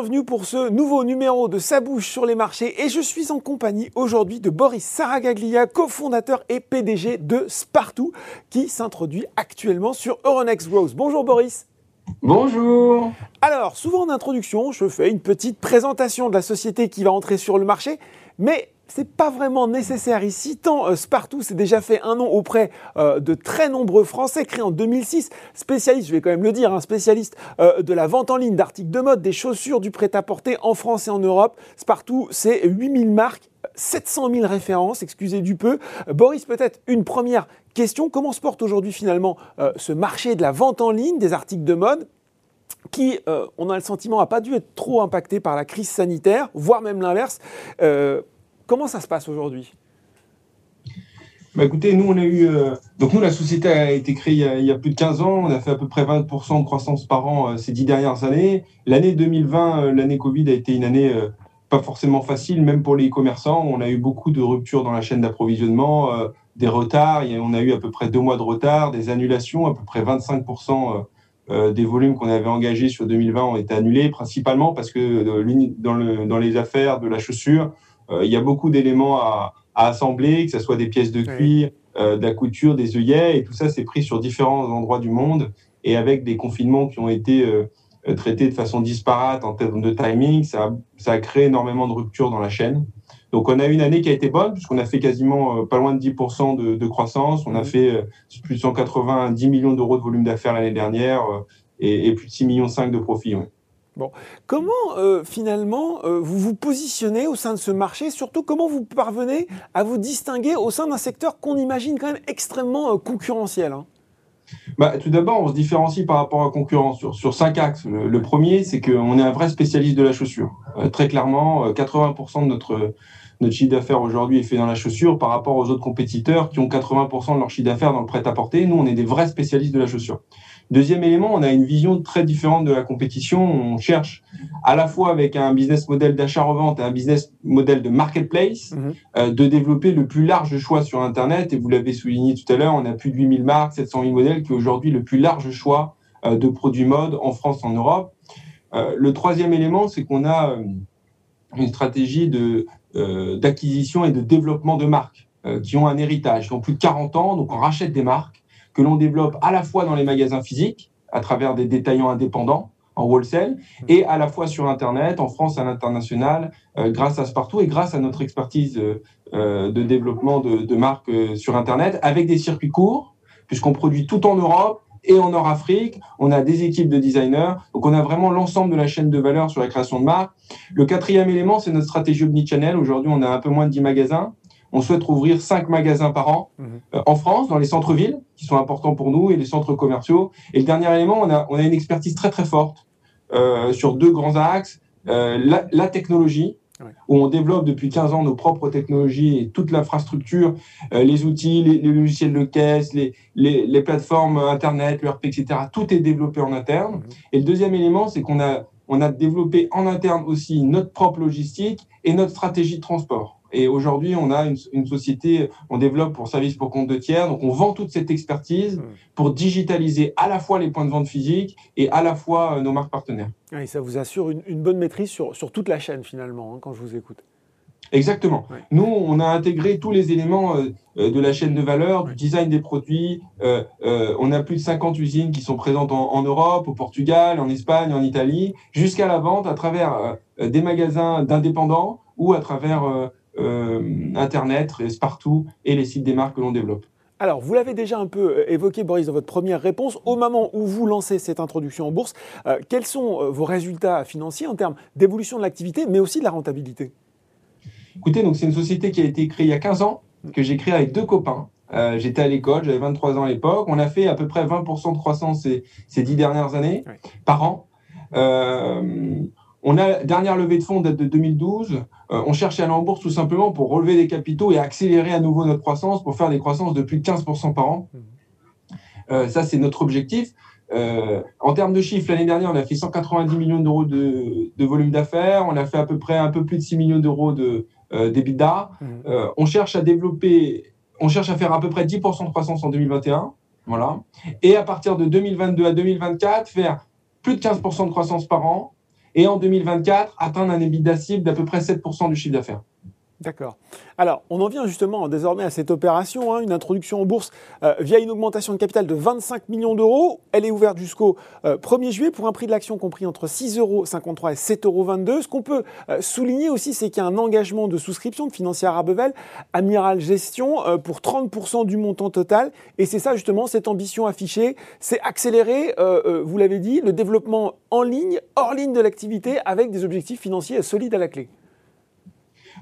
Bienvenue pour ce nouveau numéro de Sa bouche sur les marchés et je suis en compagnie aujourd'hui de Boris Saragaglia, cofondateur et PDG de Spartoo qui s'introduit actuellement sur Euronext Growth. Bonjour Boris. Bonjour. Alors, souvent en introduction, je fais une petite présentation de la société qui va entrer sur le marché, mais c'est pas vraiment nécessaire ici, tant euh, Spartoo s'est déjà fait un nom auprès euh, de très nombreux Français, créé en 2006, spécialiste, je vais quand même le dire, hein, spécialiste euh, de la vente en ligne d'articles de mode, des chaussures, du prêt-à-porter en France et en Europe. Spartoo, c'est 8000 marques, 700 000 références, excusez du peu. Boris, peut-être une première question, comment se porte aujourd'hui finalement ce marché de la vente en ligne des articles de mode qui, on a le sentiment, n'a pas dû être trop impacté par la crise sanitaire, voire même l'inverse. Comment ça se passe aujourd'hui? Bah écoutez, nous, on a eu. Euh, donc, nous, la société a été créée il y a, plus de 15 ans. On a fait à peu près 20% de croissance par an euh, ces dix dernières années. L'année 2020, euh, l'année Covid, a été une année pas forcément facile, même pour les commerçants. On a eu beaucoup de ruptures dans la chaîne d'approvisionnement, des retards. on a eu à peu près deux mois de retard, des annulations. À peu près 25% des volumes qu'on avait engagés sur 2020 ont été annulés, principalement parce que dans, le, dans les affaires de la chaussure, il y a beaucoup d'éléments à, assembler, que ce soit des pièces de cuir, euh, de la couture, des œillets, et tout ça, c'est pris sur différents endroits du monde, et avec des confinements qui ont été euh, traités de façon disparate en termes de timing, ça, ça a créé énormément de ruptures dans la chaîne. Donc, on a eu une année qui a été bonne, puisqu'on a fait quasiment pas loin de 10% de, de, croissance. On a mmh. fait plus de 190 millions d'euros de volume d'affaires l'année dernière et, et, plus de 6,5 millions de profits. Comment euh, finalement euh, vous vous positionnez au sein de ce marché? Surtout comment vous parvenez à vous distinguer au sein d'un secteur qu'on imagine quand même extrêmement euh, concurrentiel hein? Bah, tout d'abord, on se différencie par rapport à la concurrence sur, sur cinq axes. Le, premier, c'est qu'on est un vrai spécialiste de la chaussure. très clairement, 80% de notre, notre chiffre d'affaires aujourd'hui est fait dans la chaussure par rapport aux autres compétiteurs qui ont 80% de leur chiffre d'affaires dans le prêt-à-porter. Nous, on est des vrais spécialistes de la chaussure. Deuxième élément, on a une vision très différente de la compétition. On cherche à la fois avec un business model d'achat-revente et un business model de marketplace mhm. euh, de développer le plus large choix sur Internet. Et vous l'avez souligné tout à l'heure, on a plus de 8000 marques, 700 000 modèles, qui est aujourd'hui le plus large choix euh, de produits mode en France, en Europe. Euh, le troisième élément, c'est qu'on a une stratégie d'acquisition et de développement de marques qui ont un héritage, qui ont plus de 40 ans. Donc on rachète des marques que l'on développe à la fois dans les magasins physiques, à travers des détaillants indépendants en wholesale, et à la fois sur Internet, en France, à l'international, euh, grâce à Spartoo et grâce à notre expertise euh, euh, de développement de, marques sur Internet, avec des circuits courts, puisqu'on produit tout en Europe et en Nord-Afrique. On a des équipes de designers. Donc, on a vraiment l'ensemble de la chaîne de valeur sur la création de marques. Le quatrième élément, c'est notre stratégie omnichannel. Aujourd'hui, on a un peu moins de 10 magasins. On souhaite rouvrir cinq magasins par an mhm. euh, en France, dans les centres-villes, qui sont importants pour nous, et les centres commerciaux. Et le dernier élément, on a, on a une expertise très très forte euh, sur deux grands axes. Euh, la, technologie, où on développe depuis 15 ans nos propres technologies et toute l'infrastructure, les outils, les, logiciels de caisse, les, les, plateformes Internet, l'ERP, etc. Tout est développé en interne. Mhm. Et le deuxième élément, c'est qu'on a, on a développé en interne aussi notre propre logistique et notre stratégie de transport. Et aujourd'hui, on a une, société, on développe pour service pour compte de tiers, donc on vend toute cette expertise mmh. pour digitaliser à la fois les points de vente physiques et à la fois euh, nos marques partenaires. Et ça vous assure une, bonne maîtrise sur, sur, toute la chaîne finalement, hein, quand je vous écoute. Exactement. Nous, on a intégré tous les éléments euh, euh, de la chaîne de valeur, du design des produits. on a plus de 50 usines qui sont présentes en, en, Europe, au Portugal, en Espagne, en Italie, jusqu'à la vente à travers des magasins d'indépendants ou à travers Internet, partout, et les sites des marques que l'on développe. Alors, vous l'avez déjà un peu euh, évoqué, Boris, dans votre première réponse. Au moment où vous lancez cette introduction en bourse, euh, quels sont vos résultats financiers en termes d'évolution de l'activité, mais aussi de la rentabilité? Écoutez, donc c'est une société qui a été créée il y a 15 ans, que j'ai créée avec deux copains. J'étais à l'école, j'avais 23 ans à l'époque. On a fait à peu près 20% de croissance ces, ces dix dernières années par an. On a dernière levée de fonds date de 2012. Euh, on cherche à aller en bourse tout simplement pour relever des capitaux et accélérer à nouveau notre croissance pour faire des croissances de plus de 15% par an. Mmh. Euh, ça, c'est notre objectif. Euh, en termes de chiffres, l'année dernière, on a fait 190 millions d'euros de, volume d'affaires. On a fait à peu près un peu plus de 6 millions d'euros de d'EBITDA. Mmh. on cherche à développer, on cherche à faire à peu près 10% de croissance en 2021. Voilà. Et à partir de 2022 à 2024, faire plus de 15% de croissance par an et en 2024 atteindre un EBITDA cible d'à peu près 7% du chiffre d'affaires. D'accord. Alors, on en vient justement désormais à cette opération, hein, une introduction en bourse euh, via une augmentation de capital de 25 millions d'euros. Elle est ouverte jusqu'au 1er euh, juillet pour un prix de l'action compris entre 6,53 euros et 7,22 euros. Ce qu'on peut euh, souligner aussi, c'est qu'il y a un engagement de souscription de financière Arbevel, Amiral Gestion, pour 30% du montant total. Et c'est ça justement, cette ambition affichée, c'est accélérer, vous l'avez dit, le développement en ligne, hors ligne de l'activité, avec des objectifs financiers solides à la clé.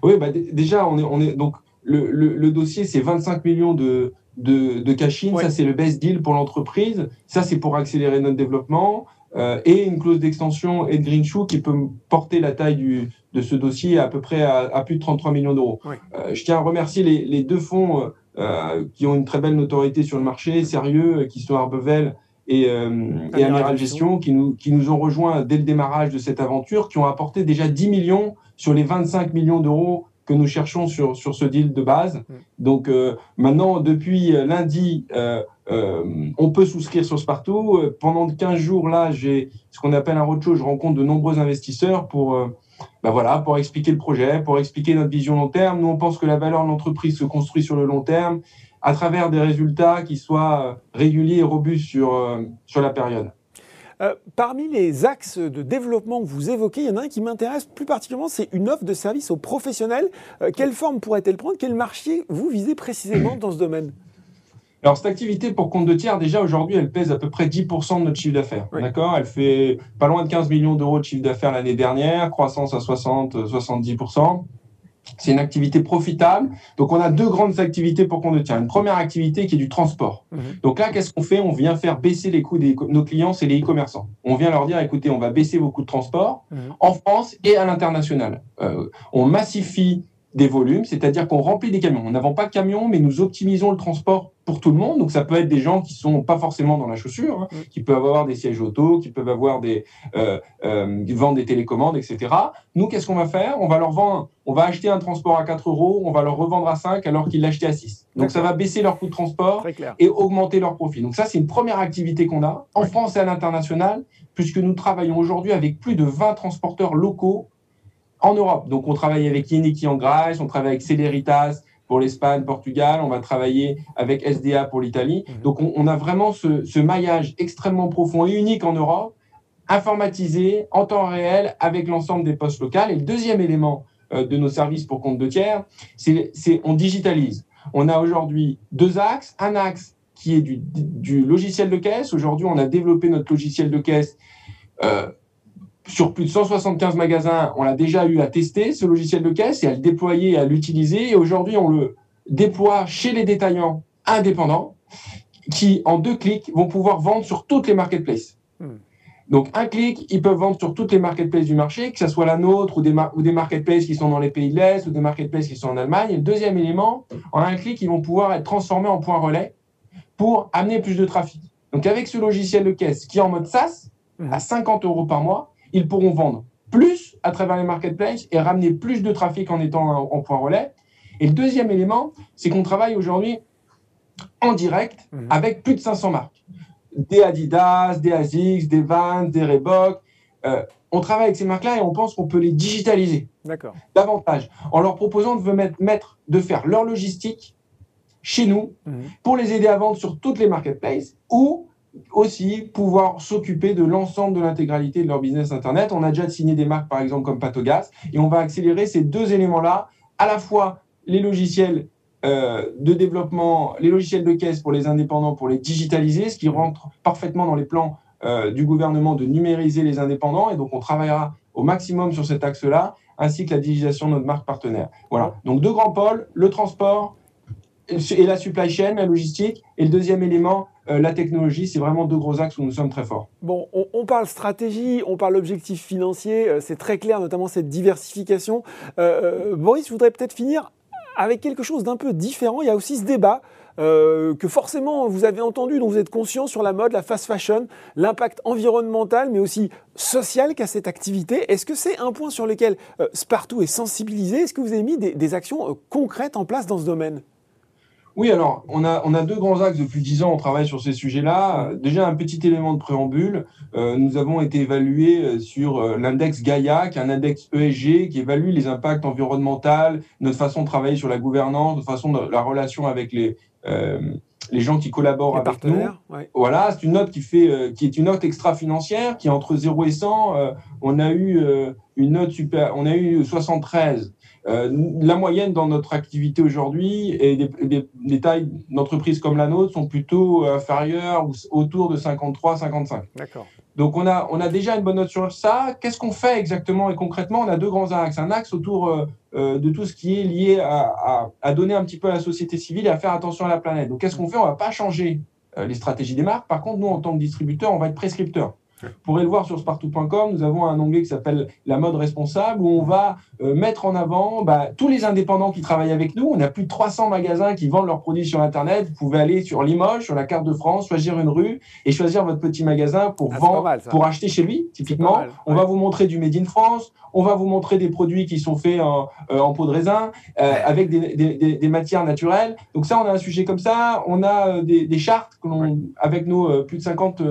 Oui, bah, déjà, on est, on est donc le, le, dossier, c'est 25 millions de, de, de cash Ça, c'est le best deal pour l'entreprise. Ça, c'est pour accélérer notre développement. Euh, et une clause d'extension et de green shoe qui peut porter la taille du, de ce dossier à, peu près à, plus de 33 millions d'euros. Euh, je tiens à remercier les, les deux fonds euh, qui ont une très belle notoriété sur le marché, sérieux, qui sont Arbevel et, et Amiral Gestion, qui nous, qui nous ont rejoints dès le démarrage de cette aventure, qui ont apporté déjà 10 millions sur les 25 millions d'euros que nous cherchons sur, sur ce deal de base. Mm. Donc euh, maintenant, depuis lundi, euh, euh, on peut souscrire sur Spartoo. Pendant 15 jours, là, j'ai ce qu'on appelle un roadshow. Je rencontre de nombreux investisseurs pour, bah voilà, pour expliquer le projet, pour expliquer notre vision long terme. Nous, on pense que la valeur de l'entreprise se construit sur le long terme à travers des résultats qui soient réguliers et robustes sur, sur la période. Euh, parmi les axes de développement que vous évoquez, il y en a un qui m'intéresse plus particulièrement, c'est une offre de service aux professionnels. Euh, quelle forme pourrait-elle prendre? Quel marché vous visez précisément dans ce domaine? Alors, cette activité pour compte de tiers, déjà aujourd'hui, elle pèse à peu près 10% de notre chiffre d'affaires. D'accord? Elle fait pas loin de 15 millions d'euros de chiffre d'affaires l'année dernière, croissance à 60-70%. C'est une activité profitable. Donc, on a deux grandes activités pour qu'on tient. Une première activité qui est du transport. Mhm. Donc là, qu'est-ce qu'on fait? On vient faire baisser les coûts de nos clients, c'est les e-commerçants. On vient leur dire, écoutez, on va baisser vos coûts de transport mhm. en France et à l'international. Euh, on massifie des volumes, c'est-à-dire qu'on remplit des camions. Nous n'avons pas de camions, mais nous optimisons le transport pour tout le monde. Donc ça peut être des gens qui sont pas forcément dans la chaussure, hein, qui peuvent avoir des sièges auto, qui peuvent avoir des euh, euh, vendre des télécommandes, etc. Nous, qu'est-ce qu'on va faire? On va leur vendre, on va acheter un transport à 4 euros, on va leur revendre à 5 alors qu'ils l'achetaient à 6. Donc ça va baisser leur coût de transport et augmenter leur profit. Donc ça, c'est une première activité qu'on a en France et à l'international, puisque nous travaillons aujourd'hui avec plus de 20 transporteurs locaux en Europe. Donc, on travaille avec Yeniki en Grèce, on travaille avec Celeritas pour l'Espagne, Portugal, on va travailler avec SDA pour l'Italie. Mhm. Donc, on, a vraiment ce, maillage extrêmement profond et unique en Europe, informatisé en temps réel avec l'ensemble des postes locales. Et le deuxième élément euh, de nos services pour compte de tiers, c'est on digitalise. On a aujourd'hui deux axes. Un axe qui est du, du logiciel de caisse. Aujourd'hui, on a développé notre logiciel de caisse euh, sur plus de 175 magasins, on a déjà eu à tester ce logiciel de caisse et à le déployer, à l'utiliser. Et aujourd'hui, on le déploie chez les détaillants indépendants qui, en deux clics, vont pouvoir vendre sur toutes les marketplaces. Hmm. Donc, un clic, ils peuvent vendre sur toutes les marketplaces du marché, que ce soit la nôtre ou des, ou des marketplaces qui sont dans les pays de l'Est ou des marketplaces qui sont en Allemagne. Et le deuxième élément, en un clic, ils vont pouvoir être transformés en points relais pour amener plus de trafic. Donc, avec ce logiciel de caisse qui est en mode SaaS, hmm. à 50 euros par mois, ils pourront vendre plus à travers les marketplaces et ramener plus de trafic en étant en, point relais. Et le deuxième élément, c'est qu'on travaille aujourd'hui en direct mhm. avec plus de 500 marques. Des Adidas, des ASICS, des Vans, des Reebok. Euh, on travaille avec ces marques-là et on pense qu'on peut les digitaliser davantage en leur proposant de mettre, de faire leur logistique chez nous mhm. pour les aider à vendre sur toutes les marketplaces ou aussi pouvoir s'occuper de l'ensemble de l'intégralité de leur business Internet. On a déjà signé des marques, par exemple, comme Patogas, et on va accélérer ces deux éléments-là, à la fois les logiciels euh, de développement, les logiciels de caisse pour les indépendants, pour les digitaliser, ce qui rentre parfaitement dans les plans euh, du gouvernement de numériser les indépendants, et donc on travaillera au maximum sur cet axe-là, ainsi que la digitalisation de notre marque partenaire. Voilà. Donc deux grands pôles, le transport et la supply chain, la logistique, et le deuxième élément, euh, la technologie, c'est vraiment deux gros axes où nous sommes très forts. Bon, on, parle stratégie, on parle objectif financier, euh, c'est très clair, notamment cette diversification. Euh, Boris, je voudrais peut-être finir avec quelque chose d'un peu différent. Il y a aussi ce débat que forcément vous avez entendu, dont vous êtes conscient sur la mode, la fast fashion, l'impact environnemental, mais aussi social qu'a cette activité. Est-ce que c'est un point sur lequel Spartoo est sensibilisé? Est-ce que vous avez mis des actions concrètes en place dans ce domaine? Oui, alors, on a, on a deux grands axes. Depuis dix ans, on travaille sur ces sujets-là. Déjà, un petit élément de préambule. Euh, nous avons été évalués euh, sur euh, l'index Gaia, qui est un index ESG qui évalue les impacts environnementaux, notre façon de travailler sur la gouvernance, notre façon de la relation avec les, les gens qui collaborent avec nous. Voilà, c'est une note qui, fait, qui est une note extra-financière, qui est entre 0 et 100. on a eu une note super, on a eu 73. Euh, la moyenne dans notre activité aujourd'hui et des, tailles d'entreprises comme la nôtre sont plutôt inférieures ou autour de 53-55. D'accord. Donc on a, on a déjà une bonne note sur ça. Qu'est-ce qu'on fait exactement et concrètement? On a deux grands axes. Un axe autour euh, euh, de tout ce qui est lié à, à, donner un petit peu à la société civile et à faire attention à la planète. Donc qu'est-ce qu'on fait? On va pas changer les stratégies des marques. Par contre, nous, en tant que distributeur, on va être prescripteur. Vous pourrez le voir sur spartou.com, nous avons un onglet qui s'appelle la mode responsable où on va euh, mettre en avant bah, tous les indépendants qui travaillent avec nous. On a plus de 300 magasins qui vendent leurs produits sur Internet. Vous pouvez aller sur Limoges, sur la carte de France, choisir une rue et choisir votre petit magasin pour ah, vendre, pour acheter chez lui. Typiquement, on va vous montrer du Made in France. On va vous montrer des produits qui sont faits en, euh, peau de raisin euh, avec des, matières naturelles. Donc ça, on a un sujet comme ça. On a des, chartes avec nos plus de 50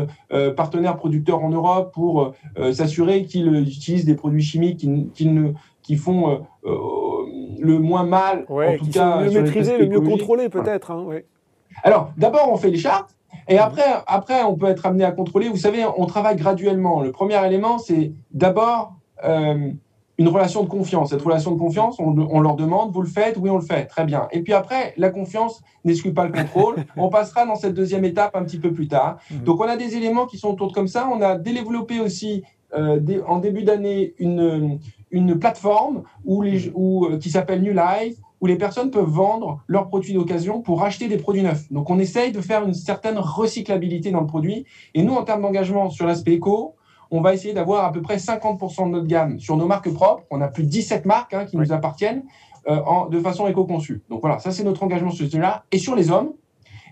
partenaires producteurs en Europe pour euh, euh, s'assurer qu'ils utilisent des produits chimiques qui, ne, qui font euh, le moins mal, en tout cas, le mieux maîtriser, le mieux contrôler peut-être. Hein, Alors, d'abord, on fait les chartes. Et après, après, on peut être amené à contrôler. Vous savez, on travaille graduellement. Le premier élément, c'est d'abord une relation de confiance. Cette relation de confiance, on, leur demande, vous le faites Oui, on le fait. Très bien. Et puis après, la confiance n'exclut pas le contrôle. on passera dans cette deuxième étape un petit peu plus tard. Mhm. Donc, on a des éléments qui sont autour de comme ça. On a développé aussi euh, en début d'année une, une plateforme où les, où, euh, qui s'appelle New Life, où les personnes peuvent vendre leurs produits d'occasion pour acheter des produits neufs. Donc, on essaye de faire une certaine recyclabilité dans le produit. Et nous, en termes d'engagement sur l'aspect éco, on va essayer d'avoir à peu près 50% de notre gamme sur nos marques propres. On a plus de 17 marques hein, qui nous appartiennent euh, en, de façon éco-conçue. Donc voilà, ça c'est notre engagement sur ce sujet-là. Et sur les hommes,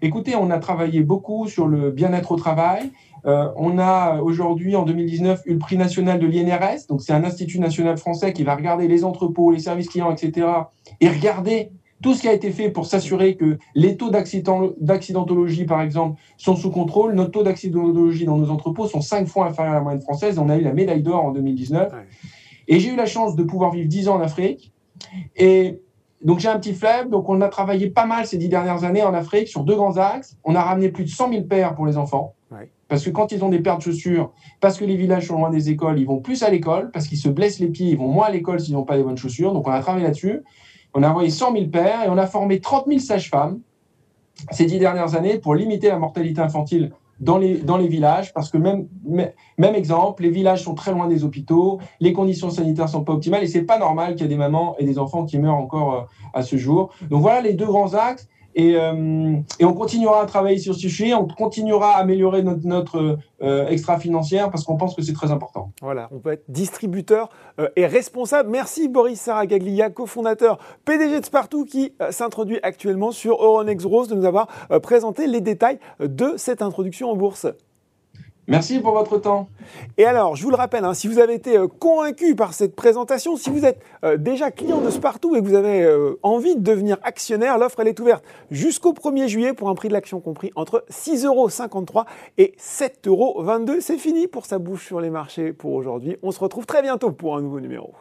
écoutez, on a travaillé beaucoup sur le bien-être au travail. Euh, on a aujourd'hui, en 2019, eu le prix national de l'INRS. Donc c'est un institut national français qui va regarder les entrepôts, les services clients, etc. et regarder tout ce qui a été fait pour s'assurer que les taux d'accidentologie, par exemple, sont sous contrôle. Nos taux d'accidentologie dans nos entrepôts sont cinq fois inférieurs à la moyenne française. On a eu la médaille d'or en 2019. Et j'ai eu la chance de pouvoir vivre dix ans en Afrique. Et donc j'ai un petit flemme. Donc on a travaillé pas mal ces dix dernières années en Afrique sur deux grands axes. On a ramené plus de 100 000 paires pour les enfants. Parce que quand ils ont des paires de chaussures, parce que les villages sont loin des écoles, ils vont plus à l'école, parce qu'ils se blessent les pieds, ils vont moins à l'école s'ils n'ont pas les bonnes chaussures. Donc on a travaillé là-dessus. On a envoyé 100 000 pères et on a formé 30 000 sages-femmes ces dix dernières années pour limiter la mortalité infantile dans les, dans les villages, parce que même, même exemple, les villages sont très loin des hôpitaux, les conditions sanitaires sont pas optimales, et c'est pas normal qu'il y ait des mamans et des enfants qui meurent encore euh, à ce jour. Donc voilà les deux grands axes. Euh, et, on continuera à travailler sur ce sujet, on continuera à améliorer notre, euh, extra financière parce qu'on pense que c'est très important. Voilà, on peut être distributeur euh, et responsable. Merci Boris Saragaglia, cofondateur PDG de Spartoo qui s'introduit actuellement sur Euronext Rose de nous avoir présenté les détails de cette introduction en bourse. Merci pour votre temps. Et alors, je vous le rappelle, hein, si vous avez été euh, convaincu par cette présentation, si vous êtes euh, déjà client de Spartoo et que vous avez euh, envie de devenir actionnaire, l'offre elle est ouverte jusqu'au 1er juillet pour un prix de l'action compris entre 6,53 euros et 7,22 euros. C'est fini pour sa bouche sur les marchés pour aujourd'hui. On se retrouve très bientôt pour un nouveau numéro.